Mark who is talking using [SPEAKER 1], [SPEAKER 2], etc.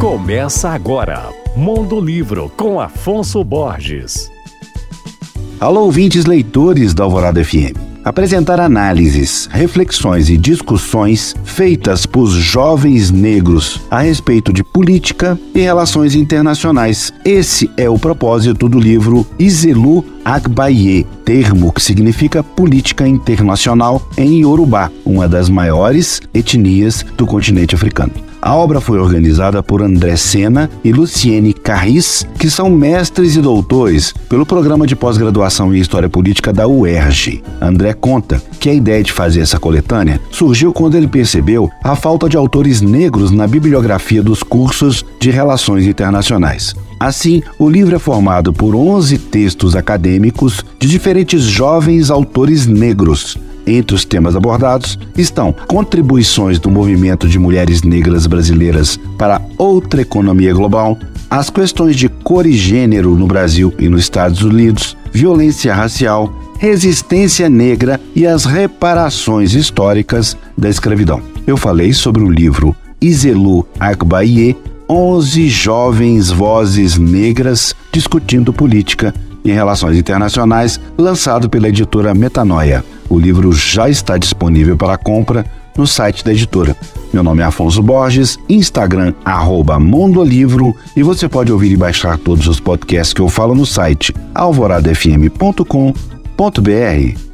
[SPEAKER 1] Começa agora, Mundo Livro com Afonso Borges.
[SPEAKER 2] Alô, ouvintes leitores da Alvorada FM. Apresentar análises, reflexões e discussões feitas por jovens negros a respeito de política e relações internacionais. Esse é o propósito do livro Izelu Agbaye, termo que significa política internacional em Yorubá, uma das maiores etnias do continente africano. A obra foi organizada por André Sena e Luciene Carris, que são mestres e doutores pelo programa de pós-graduação em História Política da UERJ. André conta que a ideia de fazer essa coletânea surgiu quando ele percebeu a falta de autores negros na bibliografia dos cursos de Relações Internacionais. Assim, o livro é formado por 11 textos acadêmicos de diferentes jovens autores negros, entre os temas abordados estão contribuições do movimento de mulheres negras brasileiras para outra economia global, as questões de cor e gênero no Brasil e nos Estados Unidos, violência racial, resistência negra e as reparações históricas da escravidão. Eu falei sobre o livro Izelu Akbaye, 11 jovens vozes negras discutindo política e relações internacionais, lançado pela editora Metanoia. O livro já está disponível para compra no site da editora. Meu nome é Afonso Borges, Instagram arroba Mondolivro e você pode ouvir e baixar todos os podcasts que eu falo no site alvoradafm.com.br.